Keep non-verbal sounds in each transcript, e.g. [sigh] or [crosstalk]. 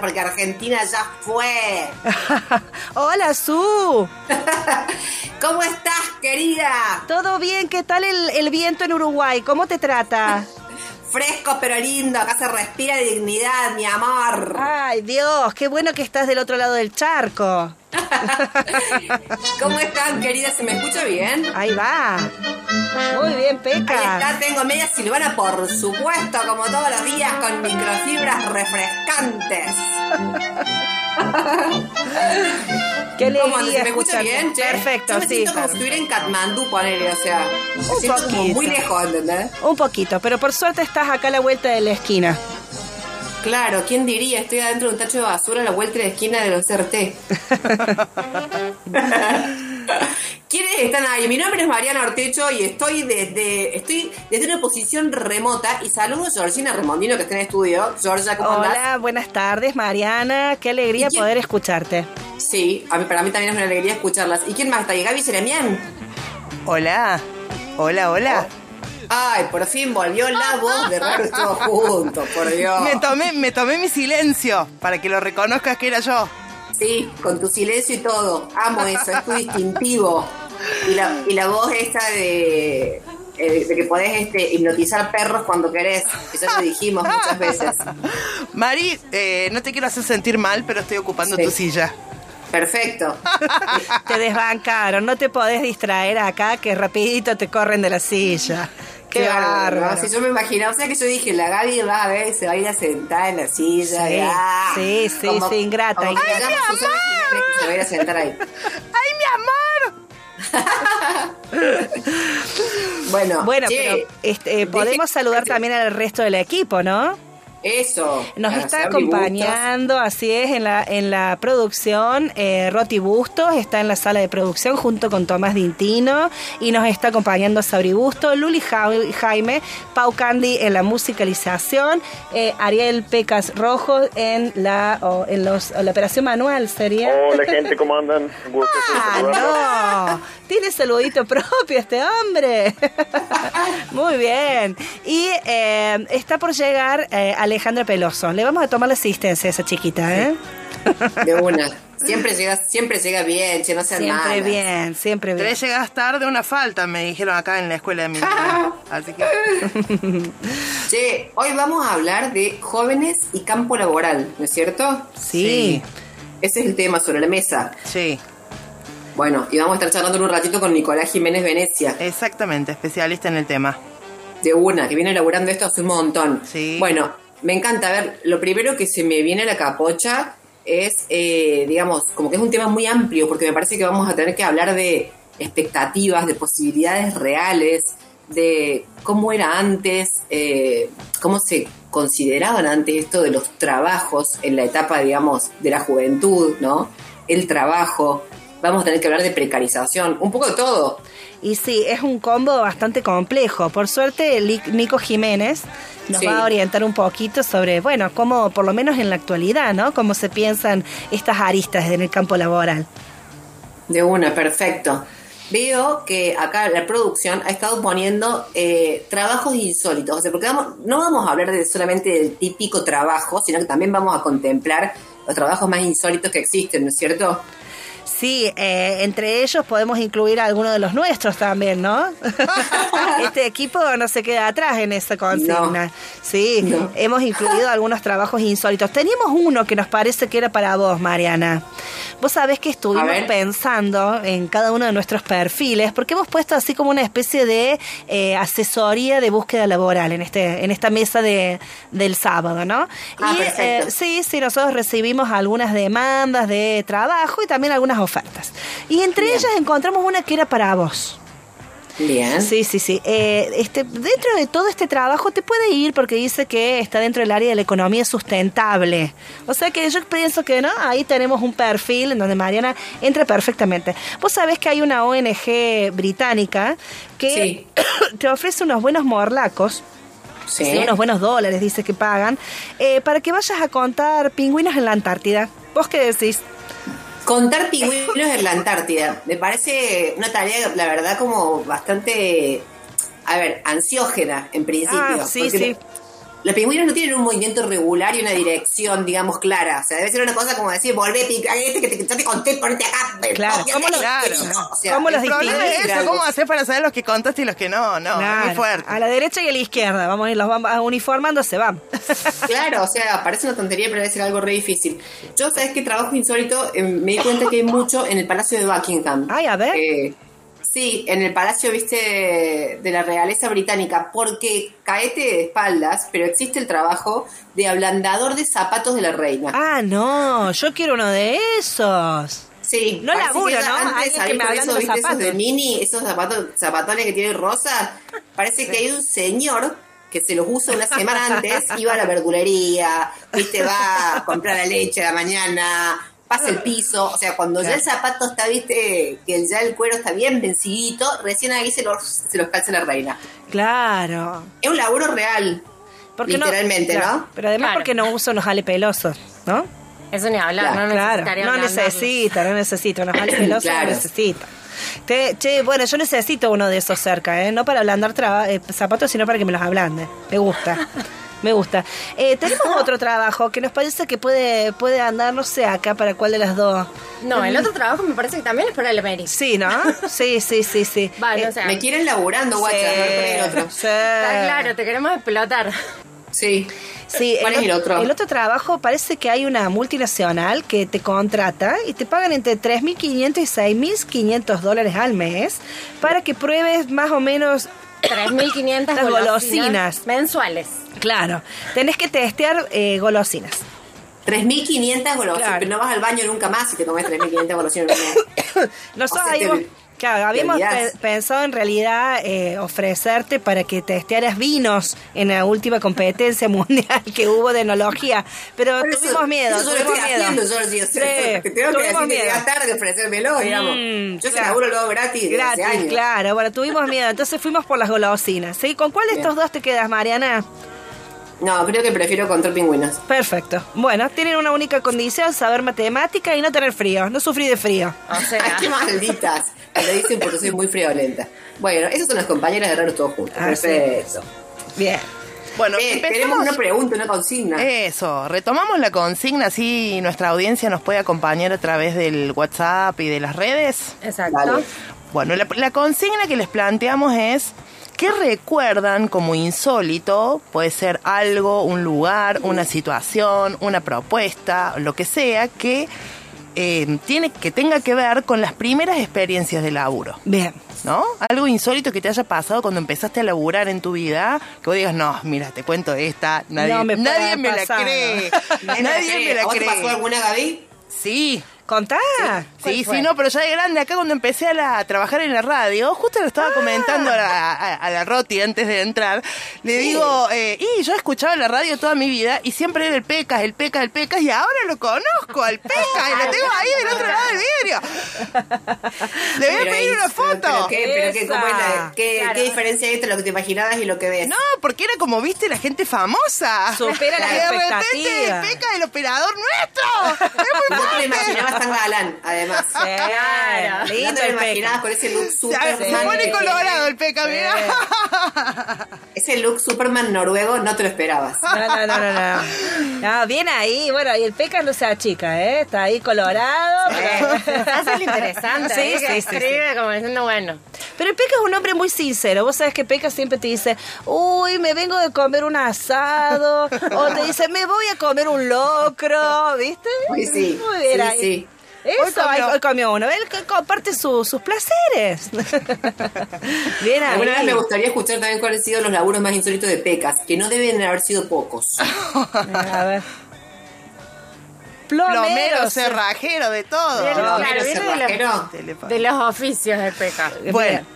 Porque Argentina ya fue. [laughs] Hola, Su. [laughs] ¿Cómo estás, querida? Todo bien, ¿qué tal el, viento en Uruguay? ¿Cómo te trata? [laughs] Fresco pero lindo, acá se respira dignidad, mi amor. Ay, Dios, qué bueno que estás del otro lado del charco. ¿Cómo están, querida? ¿Se me escucha bien? Ahí va. Muy bien, Peca. Ahí está, tengo media silvana, por supuesto, como todos los días, con microfibras refrescantes. [laughs] Qué ¿Cómo ¿Se me escucha bien, che? Perfecto, Yo me sí. Siento como si estuviera en Katmandú, ponele, o sea. Un siento poquito. como muy lejos, ¿entendés? Un poquito, pero por suerte estás acá a la vuelta de la esquina. Claro, ¿quién diría? Estoy adentro de un tacho de basura a la vuelta de la esquina de los CRT. [laughs] ¿Quiénes están ahí? Mi nombre es Mariana Ortecho y estoy desde estoy desde una posición remota y saludo a Georgina Remondino que está en el estudio. Georgia, ¿cómo Hola, andás? buenas tardes, Mariana. Qué alegría ¿Y quién- poder escucharte. Sí, a mí, para mí también es una alegría escucharlas. ¿Y quién más está ahí? Gaby Seremian. Hola. Hola, hola. Ay, por fin volvió la voz de Raro Estuvo Juntos, por Dios. Me tomé, me tomé mi silencio para que lo reconozcas que era yo. Sí, con tu silencio y todo. Amo eso, es tu distintivo. Y la, y la voz esa de, eh, de que podés este, hipnotizar perros cuando querés, que ya lo dijimos muchas veces. Mari, eh, no te quiero hacer sentir mal, pero estoy ocupando Sí. tu silla. Perfecto. Te desbancaron, no te podés distraer acá que rapidito te corren de la silla. Qué Claro, bárbaro. Si yo me imaginaba, o sea que yo dije, la Gaby va a ver, se va a ir a sentar en la silla. Sí, ah, sí, sí, sí, ingrata, como que ingrata. llama a Susana Jiménez que se va a ir a sentar ahí. ¡Ay, mi amor! [laughs] Bueno, Bueno, che, pero este, podemos saludar también al resto del equipo, ¿no? Eso. Nos está acompañando, así es, en la, en la producción, eh, Roti Bustos está en la sala de producción junto con Tomás Dintino y nos está acompañando Sabri Busto, Luli Ja- Jaime, Pau Candy en la musicalización, eh, Ariel Pecas Rojo en la, o en los, la operación manual sería. Hola gente, ¿cómo andan? Un [laughs] gusto saludarlos. Ah, no. Tiene saludito [laughs] propio este hombre. [laughs] Muy bien. Y eh, está por llegar eh, Alejandra Peloso. Le vamos a tomar la asistencia a esa chiquita, ¿eh? De [laughs] una. Siempre llega, siempre llega bien, che, no sean Siempre malas. bien, siempre bien. Tres llegas tarde, una falta, me dijeron acá en la escuela de mi. Así que. Che, hoy vamos a hablar de jóvenes y campo laboral, ¿no es cierto? Sí. Ese es el tema sobre la mesa. Sí. Bueno, y vamos a estar charlando un ratito con Nicolás Jiménez Venecia, Exactamente, especialista en el tema. de una, que viene elaborando esto hace un montón. Sí. Bueno, me encanta. A ver, lo primero que se me viene a la capocha es, eh, digamos, como que es un tema muy amplio, porque me parece que vamos a tener que hablar de expectativas, de posibilidades reales, de cómo era antes, eh, cómo se consideraban antes esto de los trabajos en la etapa, digamos, de la juventud, ¿no? El trabajo. Vamos a tener que hablar de precarización, un poco de todo. Y sí, es un combo bastante complejo. Por suerte, Nico Jiménez nos Sí. va a orientar un poquito sobre, bueno, cómo, por lo menos en la actualidad, ¿no? Cómo se piensan estas aristas en el campo laboral. De una, perfecto. Veo que acá la producción ha estado poniendo eh, trabajos insólitos, o sea, porque vamos- no vamos a hablar de solamente del típico trabajo, sino que también vamos a contemplar los trabajos más insólitos que existen, ¿no es cierto? Sí, eh, entre ellos podemos incluir a algunos de los nuestros también, ¿no? [laughs] este equipo no se queda atrás en esa consigna. No. Sí, No. hemos incluido algunos trabajos insólitos. Teníamos uno que nos parece que era para vos, Mariana. Vos sabés que estuvimos pensando en cada uno de nuestros perfiles, porque hemos puesto así como una especie de eh, asesoría de búsqueda laboral en este en esta mesa de, del sábado, ¿no? Ah, y eh, sí, sí, nosotros recibimos algunas demandas de trabajo y también algunas ofertas. Y entre Bien. ellas encontramos una que era para vos. Bien. Sí, sí, sí. Eh, este, dentro de todo este trabajo te puede ir porque dice que está dentro del área de la economía sustentable. O sea que yo pienso que no, ahí tenemos un perfil en donde Mariana entra perfectamente. Vos sabés que hay una ONG británica que Sí. [coughs] te ofrece unos buenos morlacos. Sí. Sí, unos buenos dólares, dice que pagan, eh, para que vayas a contar pingüinos en la Antártida. ¿Vos qué decís? Contar pingüinos en la Antártida. Me parece una tarea, la verdad, como bastante, a ver, ansiógena en principio. Ah, sí, sí. Los pingüinos no tienen un movimiento regular y una dirección, digamos, clara. O sea, debe ser una cosa como decir, volvé, este que te, yo te conté, ponete acá. Claro, ¿cómo lo- Claro. o sea, ¿Cómo los El problema distinguís? es eso, algo. ¿cómo hacer para saber los que contaste y los que no? No, es Claro, muy fuerte. A la derecha y a la izquierda. Vamos a ir, los a uniformando, se van. [laughs] Claro, o sea, parece una tontería, pero debe ser algo re difícil. Yo, ¿sabes qué trabajo insólito? Eh, me di cuenta que hay mucho en el Palacio de Buckingham. Ay, a ver. Eh, sí, en el Palacio, viste, de la realeza británica, porque caete de espaldas, pero existe el trabajo de ablandador de zapatos de la reina. Ah, no, yo quiero uno de esos. Sí, No laburo, ¿no? Antes, que ¿sabés me eso, viste, esos zapatos. de mini, esos zapatos, zapatones que tienen rosa, parece que hay un señor que se los usa una semana antes, [laughs] iba a la verdulería, viste, va a comprar la leche a la mañana, pasa el piso, o sea, cuando ya el zapato está, viste, que ya el cuero está bien vencidito, recién ahí se los, se los calza la reina. Claro. Es un laburo real, Porque no- literalmente, claro, ¿no? Pero además Claro. porque no uso unos pelosos, ¿no? Eso ni hablar, Claro, no necesitaría no necesita, no necesita unos [coughs] pelosos, Claro. no necesita. Te- che, bueno, yo necesito uno de esos cerca, ¿eh? No para ablandar traba- eh, zapatos, sino para que me los ablande. Me gusta. [laughs] Me gusta. Eh, tenemos [laughs] otro trabajo que nos parece que puede, puede andar, no sé, acá para cuál de las dos. No, el otro trabajo me parece que también es para el Emery. Sí, ¿no? Sí, sí, sí, sí. [laughs] Vale, Eh, o sea, Me quieren laburando, guacha, pon el otro. sí. está claro, te queremos explotar. Sí. Sí, ¿Cuál es el otro? El otro trabajo parece que hay una multinacional que te contrata y te pagan entre 3.500 y 6.500 dólares al mes para que pruebes más o menos 3.500 Las golosinas, golosinas. mensuales. Claro, tenés que testear eh, golosinas. 3.500 golosinas, Claro. pero no vas al baño nunca más si te comes 3.500 golosinas. en un mes. Nosotros O sea, te- habíamos, claro, habíamos pe- pensado en realidad eh, ofrecerte para que testearas vinos en la última competencia [laughs] mundial que hubo de enología, pero Por eso- tuvimos miedo, Eso yo lo tuvimos estoy miedo. haciendo, yo. Sí, Te tengo que que miedo. tarde de ofrecérmelo, digamos. Mm, yo ese claro. laburo lo hago gratis desde hace Gratis, años. claro. Bueno, tuvimos miedo, entonces fuimos por las golosinas. ¿sí? ¿Con cuál de estos Bien. dos te quedas, Mariana? No, creo que prefiero control pingüinos. Perfecto. Bueno, tienen una única condición, saber matemática y no tener frío, no sufrir de frío. O sea, Ay, qué malditas. Me lo dicen porque soy muy friolenta. Bueno, esas son las compañeras de Raros Todos Juntos. Ah. Perfecto. Bien. Bueno, Eh, tenemos una pregunta, una consigna. Eso, retomamos la consigna, así nuestra audiencia nos puede acompañar a través del WhatsApp y de las redes. exacto. Vale. Bueno, la, la consigna que les planteamos es, ¿qué recuerdan como insólito? Puede ser algo, un lugar, una situación, una propuesta, lo que sea, que eh, tiene que tenga que ver con las primeras experiencias de laburo. Bien. ¿No? Algo insólito que te haya pasado cuando empezaste a laburar en tu vida, que vos digas, no, mira, te cuento esta, nadie, No me nadie me la cree. Nadie me la ¿A vos te pasó cree. alguna, Gaby? Sí, Contá. Sí, sí, no, pero ya de grande, acá cuando empecé a, la- a trabajar en la radio, justo lo estaba comentando a la, a- a la Roti antes de entrar, le digo, eh, y yo he escuchado la radio toda mi vida y siempre era el Pecas, el Pecas, el Pecas, y ahora lo conozco, al Pecas, y lo tengo ahí del otro lado del vidrio. Le voy a pedir una foto. Pero, qué, pero qué, ¿cómo es la- Esa. qué- Claro. qué diferencia hay entre lo que te imaginabas y lo que ves? No, porque era como, viste, la gente famosa. Supera las Y de repente el Pecas, el operador nuestro. Es muy fuerte. Tan galán, además. Claro. No Lindo lo imaginabas Peca. con ese look Se, super se pone colorado el Pecas, mira. Ese look Superman noruego no te lo esperabas. No, no, no, no, no. No, bien ahí. Bueno, y el Pecas no se achica, ¿eh? Está ahí colorado. pero- [laughs] Hace lo interesante. Sí, ¿eh? sí, sí, sí. escribe como diciendo, bueno. Pero el Peca es un hombre muy sincero. Vos sabés que Peca siempre te dice, uy, me vengo de comer un asado. o te dice, me voy a comer un locro, ¿viste? Uy, sí, Muy bien sí, ahí. sí. Eso, Hoy comió. hoy, comió uno. Él comparte su- sus placeres. [laughs] bien ahí. Alguna vez me gustaría escuchar también cuáles han sido los laburos más insólitos de Pecas, que no deben haber sido pocos. [laughs] A ver. Plomero, Plomero, cer- cerrajero, de todo. Claro, viene de cerrajero. los, de los oficios de peca. Bueno.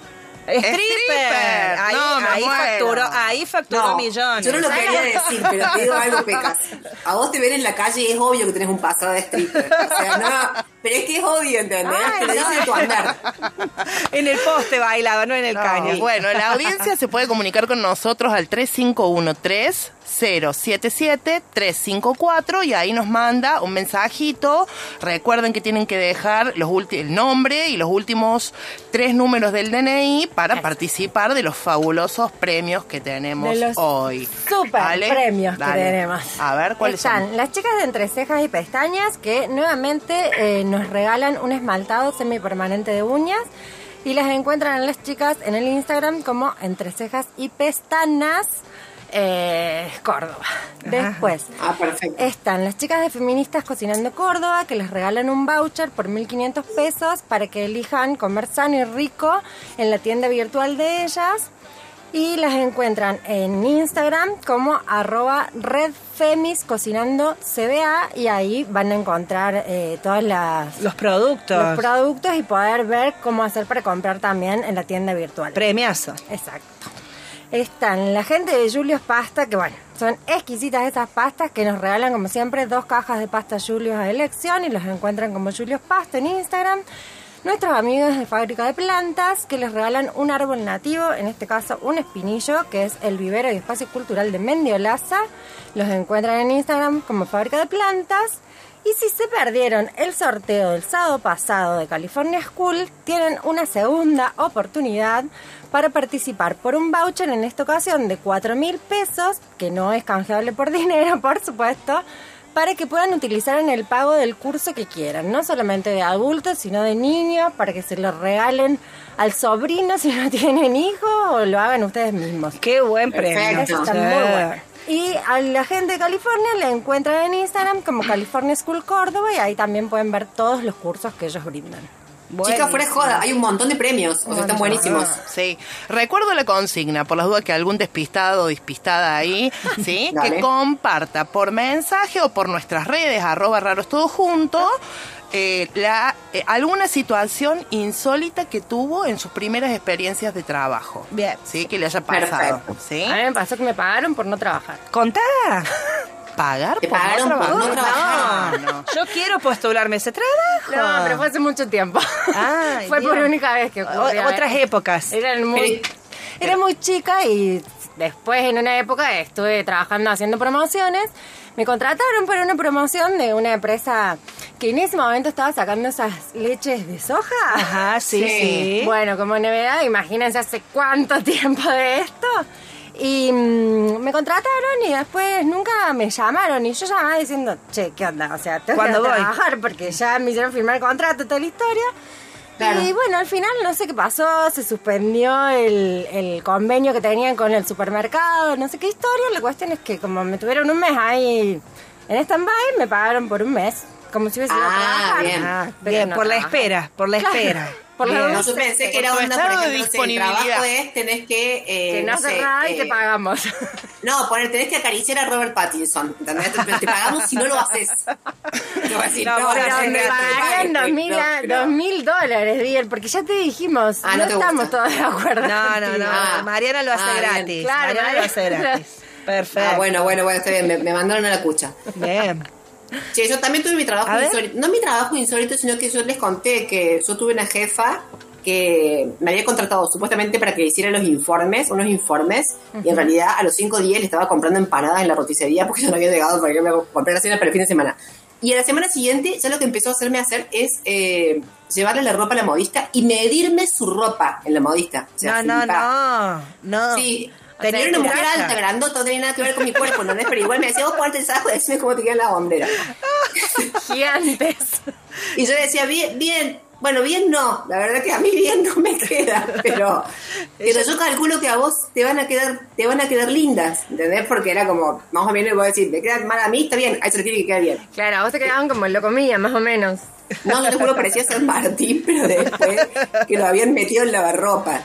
Stripper. Stripper. Ahí, No, ahí facturó, ahí facturó No, millones. yo no lo quería decir, pero te digo algo, Pecas. A vos te ven en la calle y es obvio que tenés un pasado de stripper. O sea, no, pero es que es obvio, ¿entendés? Ay, te lo dicen tu andar. En el poste bailaba, no en el No, caño. Bueno, la audiencia se puede comunicar con nosotros al 3513-077-354 y ahí nos manda un mensajito. Recuerden que tienen que dejar los el nombre y los últimos tres números del DNI para participar de los fabulosos premios que tenemos De los hoy. super ¿Vale? premios que tenemos. A ver, ¿cuáles Están son? las chicas de entre cejas y pestañas que nuevamente eh, nos regalan un esmaltado semipermanente de uñas y las encuentran a las chicas en el Instagram como entre cejas y pestañas eh, Córdoba. Después Ah, están las chicas de Feministas Cocinando Córdoba que les regalan un voucher por 1.500 pesos para que elijan comer sano y rico en la tienda virtual de ellas. Y las encuentran en Instagram como arroba redfemis cocinando CBA y ahí van a encontrar eh, todas las Los productos. los productos y poder ver cómo hacer para comprar también en la tienda virtual. Premiazo. Exacto. Están la gente de Julius Pasta, que bueno, son exquisitas esas pastas que nos regalan como siempre dos cajas de pasta Julius a elección y los encuentran como Julius Pasta en Instagram. Nuestros amigos de Fábrica de Plantas que les regalan un árbol nativo, en este caso un espinillo, que es el vivero y espacio cultural de Mendiolaza. Los encuentran en Instagram como Fábrica de Plantas. Y si se perdieron el sorteo del sábado pasado de California School, tienen una segunda oportunidad para participar por un voucher en esta ocasión de 4 mil pesos, que no es canjeable por [laughs] dinero, por supuesto, para que puedan utilizar en el pago del curso que quieran, no solamente de adultos, sino de niños, para que se lo regalen al sobrino si no [laughs] tienen hijos o lo hagan ustedes mismos. Qué buen premio. Perfecto. Eso está muy bueno. Y a la gente de California la encuentran en Instagram como California School Córdoba y ahí también pueden ver todos los cursos que ellos brindan. Chicas, fuera de joda, hay un montón de premios. O sea, están buenísimos. Sí, recuerdo la consigna, por las dudas que algún despistado o despistada ahí, [laughs] ¿sí? Que comparta por mensaje o por nuestras redes, arroba raros todo junto, eh, la, eh, alguna situación insólita que tuvo en sus primeras experiencias de trabajo. Bien. Sí, que le haya pasado. Perfecto. ¿Sí? A mí me pasó que me pagaron por no trabajar. Contá. ¿Pagar Te por pagaron no por no trabajar? trabajar. No, no. Yo quiero postularme ese trabajo. No, pero fue hace mucho tiempo. Ay, [laughs] fue por Dios. única vez que ocurrió. O- otras épocas. Eran muy, era muy chica y después en una época estuve trabajando haciendo promociones. Me contrataron para una promoción de una empresa que en ese momento estaba sacando esas leches de soja. Ajá, sí, sí. Sí. Bueno, como novedad, imagínense hace cuánto [laughs] tiempo de esto. Y mm, me contrataron y después nunca me llamaron. Y yo llamaba diciendo, che, ¿qué onda? O sea, tengo ¿Cuándo que voy? trabajar porque ya me hicieron firmar el contrato, toda la historia. Claro. Y bueno, al final no sé qué pasó, se suspendió el, el convenio que tenían con el supermercado, no sé qué historia. La cuestión es que como me tuvieron un mes ahí en stand-by, me pagaron por un mes. Como si hubiese ido a Ah, trabajar. bien. Ah, bien, no por la trabajé. espera, por la Claro. espera. [laughs] Por la. No, yo pensé que era onda, por ejemplo, no sé, el disponibilidad. trabajo es, tenés que... eh, Que no sé, haces nada y te eh, pagamos. [laughs] No, poner, tenés que acariciar a Robert Pattinson, ¿entendés? Te, te pagamos si no lo haces. Te voy a decir, No, no, pero no, no, me no, pagarían no, dos mil, no, a- no. dos mil dólares, Biel, porque ya te dijimos, Ah, no, no te estamos gusta. todos de acuerdo. No, no, no. Ah. Mariana lo hace Ah, gratis. Claro, Mariana lo hace gratis. [laughs] Perfecto. Ah, bueno, bueno, bueno, está bien, me, me mandaron a la cucha. Bien. Sí, yo también tuve mi trabajo A ver. insólito. No mi trabajo insólito, sino que yo les conté que yo tuve una jefa que me había contratado supuestamente para que hiciera los informes, unos informes, y en realidad a los cinco días le estaba comprando empanadas en la roticería porque yo no había llegado para que me compré la cena para el fin de semana. Y a la semana siguiente, ya lo que empezó a hacerme hacer es eh, llevarle la ropa a la modista y medirme su ropa en la modista. O sea, No, no, no. No. Sí, O sea, tenía una mujer alta, [laughs] grandota, no tenía nada que ver con mi cuerpo, ¿no? Pero igual me decía, vos ponerte el saco decime cómo te queda la hombrera. Gigantes. Y yo decía, bien, bien, bueno, bien no, la verdad que a mí bien no me queda, pero, [laughs] pero yo calculo que a vos te van a quedar, te van a quedar lindas, ¿entendés? Porque era como, más o menos, voy a decir, me queda mal a mí, está bien, a eso le tiene que quedar bien. Claro, a vos te quedaban como lo comía, más o menos. No, yo te juro, parecía San Martín, pero después que lo habían metido en lavarropa.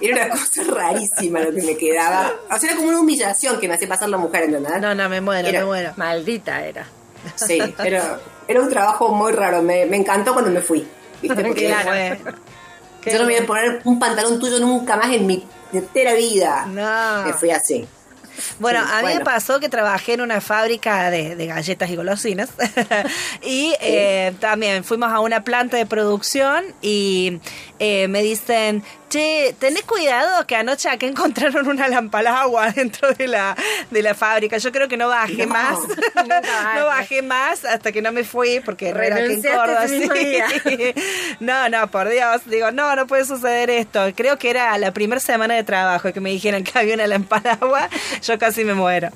Era una cosa rarísima lo que me quedaba. O sea, era como una humillación que me hacía pasar la mujer, ¿entendés? No, no, me muero, Era- me muero. Maldita era. Sí, pero era un trabajo muy raro. Me, me encantó cuando me fui. Qué yo no me voy a poner un pantalón tuyo nunca más en mi entera vida. No. Me fui así. Bueno, Sí, a mí me pasó que trabajé en una fábrica de, de galletas y golosinas [laughs] y eh, también fuimos a una planta de producción y eh, me dicen, che, tenés cuidado que anoche acá encontraron una lampa al agua [laughs] dentro de la, de la fábrica. Yo creo que no bajé No, más, más. [laughs] no bajé más hasta que no me fui porque era aquí en Córdoba. sí. [laughs] No, no, por Dios, digo, no, no puede suceder esto. Creo que era la primera semana de trabajo que me dijeron que había una lampa al agua, yo casi me muero.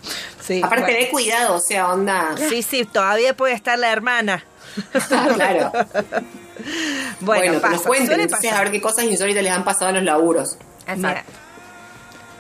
Sí, Aparte, bueno. tener cuidado, o sea, onda. Sí, sí, todavía puede estar la hermana. claro. [laughs] Bueno, Bueno, que pasa, nos cuenten a ver qué cosas insólitas les han pasado en los laburos. Mira.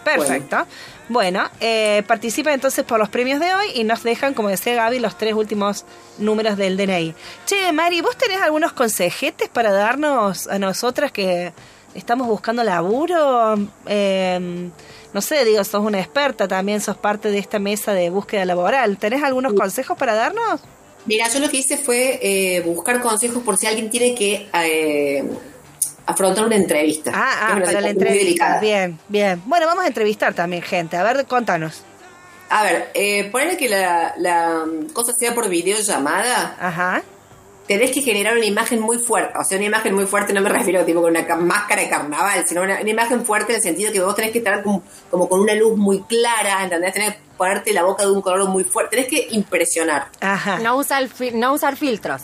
Perfecto. Bueno, eh, participen entonces por los premios de hoy y nos dejan, como decía Gaby, los tres últimos números del DNI. Che, Mari, ¿vos tenés algunos consejetes para darnos a nosotras que estamos buscando laburo? Eh, no sé, digo, sos una experta también, sos parte de esta mesa de búsqueda laboral. ¿Tenés algunos consejos para darnos? Mira, yo lo que hice fue eh, buscar consejos por si alguien tiene que eh, afrontar una entrevista. Ah, ah es para la entrevista. Bien, bien. Bueno, vamos a entrevistar también gente. A ver, contanos. A ver, eh, ponele que la, la cosa sea por videollamada, Ajá. Tenés que generar una imagen muy fuerte. O sea, una imagen muy fuerte no me refiero tipo con una ca- máscara de carnaval, sino una, una imagen fuerte en el sentido que vos tenés que estar como, como con una luz muy clara, ¿entendés? Tenés que ponerte la boca de un color muy fuerte. Tenés que impresionar. Ajá. No, usa el fil- no usar filtros.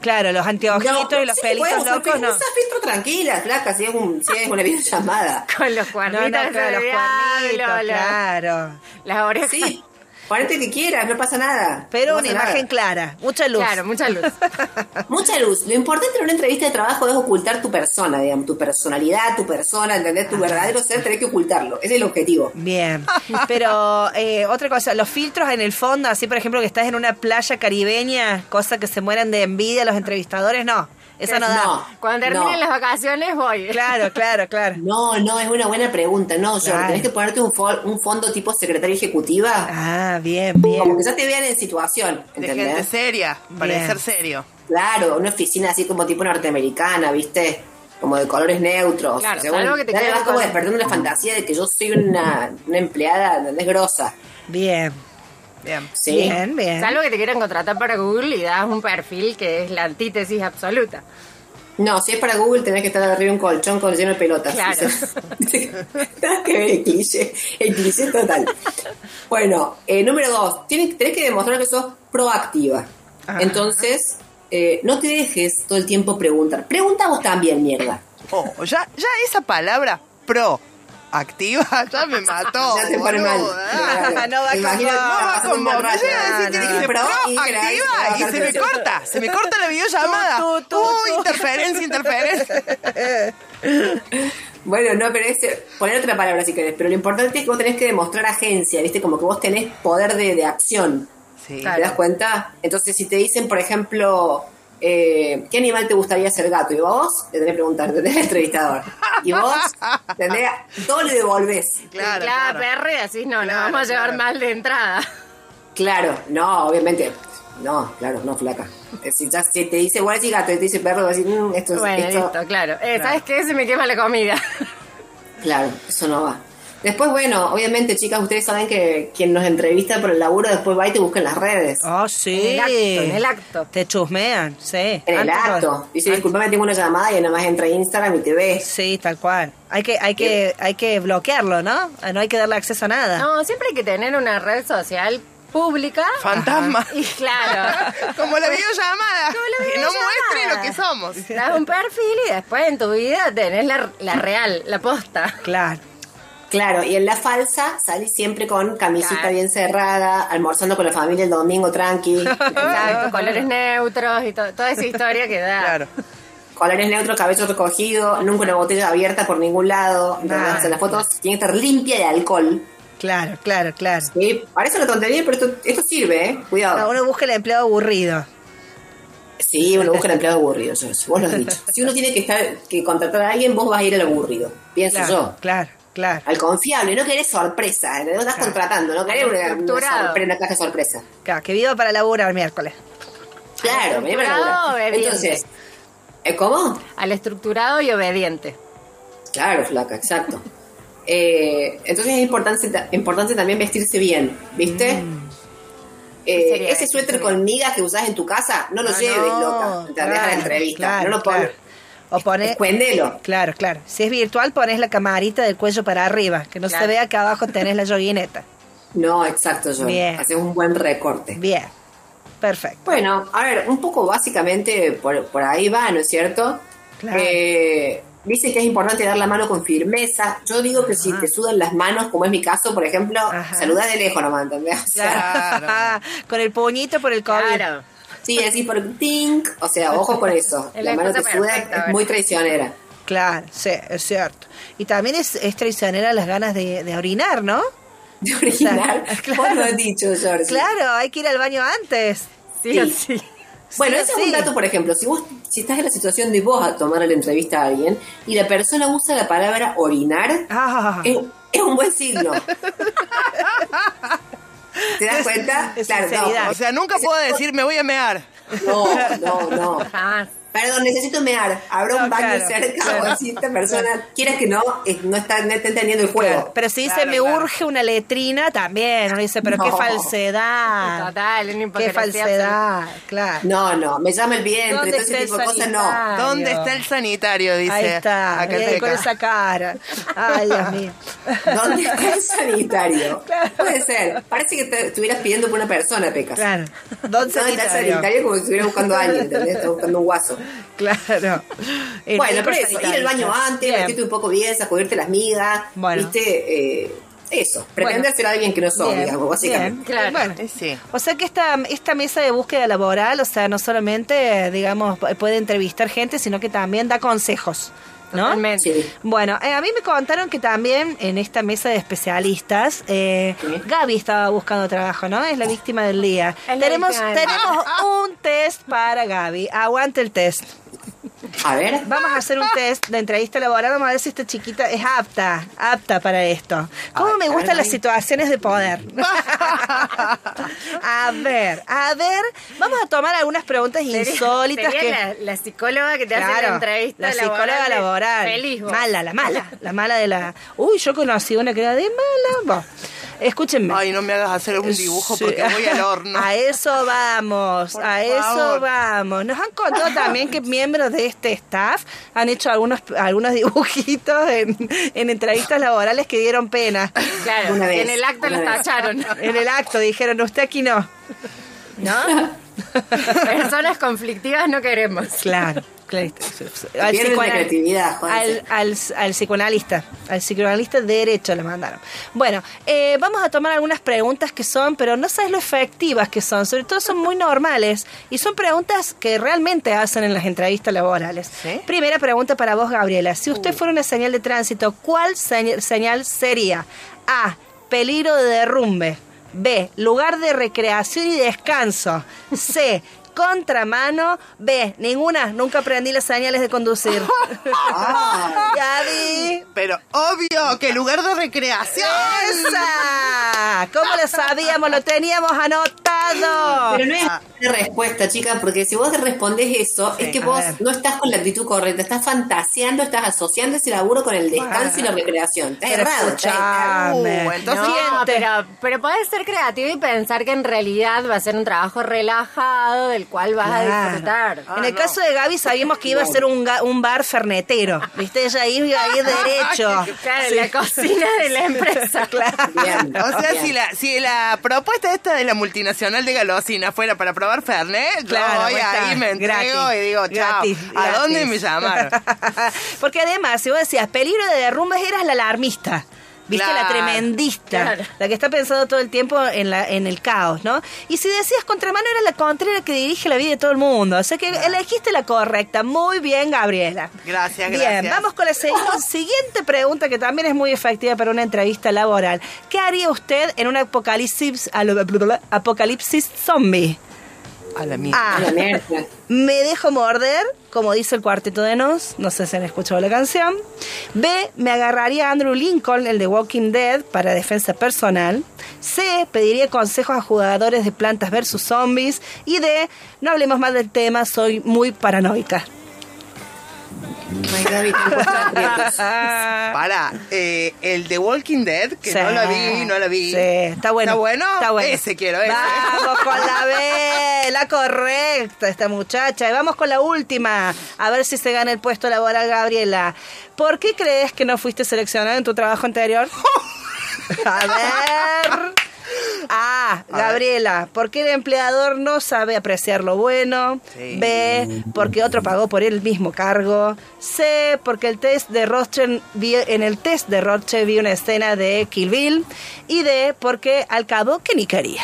Claro, los anteojitos No, y los sí, pelitos puedes usar locos, filtro, no. Usa filtro tranquila, flaca, si es, un, si es una videollamada. [laughs] Con los No, cuernitos. no, claro, los cuernitos, claro. Las orejas. Sí, ponete que quieras, no pasa nada. Pero No una imagen nada. clara, mucha luz. Claro, mucha luz. [laughs] Mucha luz. Lo importante en una entrevista de trabajo es ocultar tu persona, digamos, tu personalidad, tu persona, ¿entendés? Tu verdadero ser, tenés que ocultarlo. Ese es el objetivo. Bien. Pero eh, otra cosa, los filtros en el fondo, así por ejemplo que estás en una playa caribeña, cosa que se mueran de envidia los entrevistadores, no. Eso no da. No. Cuando terminen No. las vacaciones voy. Claro, claro, claro. [laughs] No, no, es una buena pregunta. No, yo Claro. tenés que ponerte un, fo- un fondo tipo secretaria ejecutiva, Ah, bien, bien. como que ya te vean en situación, De gente ¿entendés? seria, parecer Bien. serio. Claro, una oficina así como tipo norteamericana, ¿viste? Como de colores neutros. Claro, vos que te vas como despertando la fantasía de que yo soy una, una empleada, ¿entendés? Grosa. Bien. Bien. ¿Sí? Bien, bien. Salvo que te quieran contratar para Google y das un perfil que es la antítesis absoluta. No, si es para Google tenés que estar arriba de un colchón con lleno de pelotas. Claro. [laughs] Que ver el cliché, el cliché total. Bueno, eh, número dos, tienes, tenés que demostrar que sos proactiva. Ajá. Entonces, eh, no te dejes todo el tiempo preguntar. Pregunta vos también, mierda. Oh, ya, ya esa palabra pro activa [laughs] ya me mató. Ya te pone mal. Claro. No va Te imaginas con que vos. estás No, como rato. llega a decir, no, Pro y activa y va a se me [laughs] corta, se me corta la videollamada. Tú, tú, tú, Uh, interferencia, interferencia. [laughs] Bueno, no, pero es poner otra palabra si querés. Pero lo importante es que vos tenés que demostrar agencia, ¿viste? Como que vos tenés poder de, de acción. Sí. ¿Te das cuenta? Entonces, si te dicen, por ejemplo, eh, ¿qué animal te gustaría ser gato? Y vos le tenés que preguntar, tenés el entrevistador. Y vos tendés, todo le devolvés. [laughs] Claro, claro, claro. perre, así no, Claro, nos vamos a llevar claro. mal de entrada. Claro, no, obviamente. No, claro, no, flaca. Eh, Si, ya, si te dice igual si gato y te dice perro, vas a decir, "Mm, esto es. Bueno, esto, listo, claro. Eh, ¿Sabes qué? Se me quema la comida. [laughs] Claro, eso no va. Después, bueno, obviamente, chicas, ustedes saben que quien nos entrevista por el laburo después va y te busca en las redes. Oh, sí. En el acto, en el acto. Te chusmean, sí. en el Antes acto. Dice, disculpame, tengo una llamada y nada más entra Instagram y te ves. Sí, tal cual. Hay que, hay que, hay que bloquearlo, ¿no? No hay que darle acceso a nada. No, siempre hay que tener una red social pública. Fantasma. Y claro, [laughs] Como la videollamada. Como la Que no muestre lo que somos. das un perfil y después en tu vida tenés la, la real, la posta. Claro. Claro, y en la falsa salís siempre con camisita Claro. bien cerrada, almorzando con la familia el domingo tranqui, [laughs] Exacto, colores neutros y to- toda esa historia que da. Claro. colores neutros, cabello recogido, nunca una botella abierta por ningún lado. Entonces, en las fotos tiene que estar limpia de alcohol. Claro, claro, claro. ¿sí? Parece una tontería, pero esto, esto sirve, ¿eh? Cuidado. No, uno busca el empleado aburrido. Sí, uno busca el empleado aburrido. Vos lo has dicho. [laughs] Si uno tiene que estar que contratar a alguien, vos vas a ir al aburrido. Pienso Claro, yo. claro, claro. Al confiable, no querés sorpresa, no estás contratando, no querés una, una, sorpresa, una caja de sorpresa. Claro, que viva para laburar miércoles. Claro, vení para laburar. Entonces, ¿eh, ¿cómo? Al estructurado y obediente. Claro, flaca, exacto. [laughs] Eh, entonces es importante, importante también vestirse bien, ¿viste? Eh, sería ese suéter ¿Qué con migas que usás en tu casa, no lo lleves, no, loca. Te deja claro, la entrevista. claro, no lo pones. claro. O pone, Escuendelo. claro, claro. Si es virtual, pones la camarita del cuello para arriba, que no se vea que abajo tenés la yoguineta. No, exacto, yo. Bien. Haces un buen recorte. Bien. Perfecto. Bueno, a ver, un poco básicamente por, por ahí va, ¿no es cierto? Claro. Eh, dice que es importante dar la mano con firmeza. Yo digo que si Ajá. te sudan las manos, como es mi caso, por ejemplo, Ajá. saludá de lejos nomás, ¿entendés? O sea, Claro. [laughs] Con el puñito por el COVID. Claro. Sí, así por tink, o sea, ojo con eso. [laughs] Es La mano suda es muy traicionera. Claro, sí, es cierto. Y también es, es traicionera las ganas de, de orinar, ¿no? De orinar. O sea, claro. Vos lo has dicho, George. Claro, hay que ir al baño antes. Sí, Sí. sí. Bueno, Sí, ese es un dato, por ejemplo, si vos si estás en la situación de vos a tomar la entrevista a alguien y la persona usa la palabra orinar, Ah, es, es un buen signo. [laughs] ¿Te das cuenta? es claro. O sea, nunca puedo decir me voy a mear. no, no, no. Jamás. Perdón, necesito mear. Habrá No, un baño claro, cerca claro. o si esta persona, quiera que no, es- no está, no está entendiendo el juego. Claro, Pero si dice Claro, me claro. urge una letrina, también. Uno dice, pero qué No. falsedad. Total, Qué falsedad, claro. No, no, me llama el vientre, ¿Dónde todo ese está el tipo de cosas, no. ¿Dónde está el sanitario? Dice. Ahí está, Acá bien, te con esa cara. Ay, Dios mío. ¿Dónde está el sanitario? [laughs] Claro. Puede ser. Parece que te estuvieras pidiendo por una persona, Pecas. Claro. ¿Dónde está el sanitario. sanitario? Como si estuviera buscando a alguien, ¿entendés? Está buscando un guaso. [laughs] Claro. Bueno, pero eso, ir al baño antes, Bien. vestirte un poco bien, sacudirte las migas, Bueno. ¿viste? Eh, eso, pretender ser alguien que no sos, Bien, digamos, básicamente. bien. Claro. Bueno. Eh, Sí. O sea que esta, esta mesa de búsqueda laboral, o sea, no solamente, digamos, puede entrevistar gente, sino que también da consejos, ¿no? Totalmente. Sí. Bueno, eh, a mí me contaron que también en esta mesa de especialistas, eh, Sí. Gaby estaba buscando trabajo, ¿no? Es la víctima del día. Es Tenemos, víctima del día. tenemos un test para Gaby. Aguante el test. A ver. Vamos a hacer un test de entrevista laboral. Vamos a ver si esta chiquita es apta, apta para esto. ¿Cómo me gustan las situaciones de poder? [laughs] a ver, a ver. Vamos a tomar algunas preguntas Sería- insólitas sería que. la, la psicóloga que te hace Claro, la entrevista la psicóloga laboral. laboral. Feliz vos. Mala, la mala. La mala de la. Uy, yo conocí una que era de mala. Bueno, escúchenme. Ay, no me hagas hacer un dibujo porque voy al horno. [laughs] A eso vamos, Por a eso vamos. Nos han contado también que miembros de este staff han hecho algunos algunos dibujitos en, en entrevistas laborales que dieron pena. Claro, Una y vez, en el acto los tacharon. [laughs] En el acto dijeron, usted aquí no. ¿No? [laughs] Personas conflictivas no queremos. Claro. Claro. Al, psicoanal- al, al, al psicoanalista, al psicoanalista derecho le mandaron. Bueno, eh, vamos a tomar algunas preguntas que son, pero no sabes lo efectivas que son, sobre todo son muy [laughs] normales y son preguntas que realmente hacen en las entrevistas laborales. ¿Sí? Primera pregunta para vos, Gabriela. Si usted fuera una señal de tránsito, ¿cuál señ- señal sería? A. Peligro de derrumbe. B, lugar de recreación y descanso. C, contramano. B, ninguna, nunca aprendí las señales de conducir. [laughs] Gaby. Pero obvio que lugar de recreación. ¡Esa! ¿Cómo lo sabíamos? Lo teníamos anotado. Pero no es una respuesta, chicas, porque si vos respondés eso, es que vos ver. no estás con la actitud correcta, estás fantaseando, estás asociando ese laburo con el descanso y la recreación. Está Pero errado, está. Uh, entonces- No, pero, pero podés ser creativo y pensar que en realidad va a ser un trabajo relajado del cual vas a Claro. disfrutar. Ah, en el no. caso de Gaby sabíamos que iba a ser un, ga- un bar fernetero. ¿Viste? Ella iba a ir derecho. [laughs] Claro, la cocina de la empresa. [laughs] Bien, O sea, bien. si la, si la propuesta esta de la multinacional de Galosina fuera para probar Fernet, Claro, yo voy ahí, me entrego gratis, y digo, chao, gratis, ¿a gratis. dónde me llamaron? [laughs] Porque además, si vos decías peligro de derrumbes, eras la alarmista. ¿Viste? La tremendista. claro. La que está pensando todo el tiempo en, la, en el caos, ¿no? Y si decías contramano, era la contraria que dirige la vida de todo el mundo. O sea que elegiste la correcta. Muy bien, Gabriela. Gracias, Bien, gracias. vamos con la [laughs] siguiente pregunta que también es muy efectiva para una entrevista laboral. ¿Qué haría usted en un apocalipsis, apocalipsis zombie? A la mierda. A. A la mierda. Me dejo morder, como dice el cuarteto de Nos, no sé si han escuchado la canción. B, me agarraría a Andrew Lincoln, el de Walking Dead, para defensa personal. C, pediría consejos a jugadores de plantas versus zombies. Y D, no hablemos más del tema, soy muy paranoica. Aprietos. [laughs] Para, eh, el de Walking Dead, que Sí. no la vi, no la vi. Sí, está bueno. ¿Está bueno? Está bueno. Ese quiero, ese. Vamos con la B, la correcta, esta muchacha. Y vamos con la última, a ver si se gana el puesto laboral, Gabriela. ¿Por qué crees que no fuiste seleccionada en tu trabajo anterior? [laughs] A ver. Gabriela, ¿por qué el empleador no sabe apreciar lo bueno? Sí. B. Porque otro pagó por el mismo cargo. C. Porque el test de vi- en el test de Rothschild vi una escena de Kill Bill. Y D. Porque al cabo que ni quería.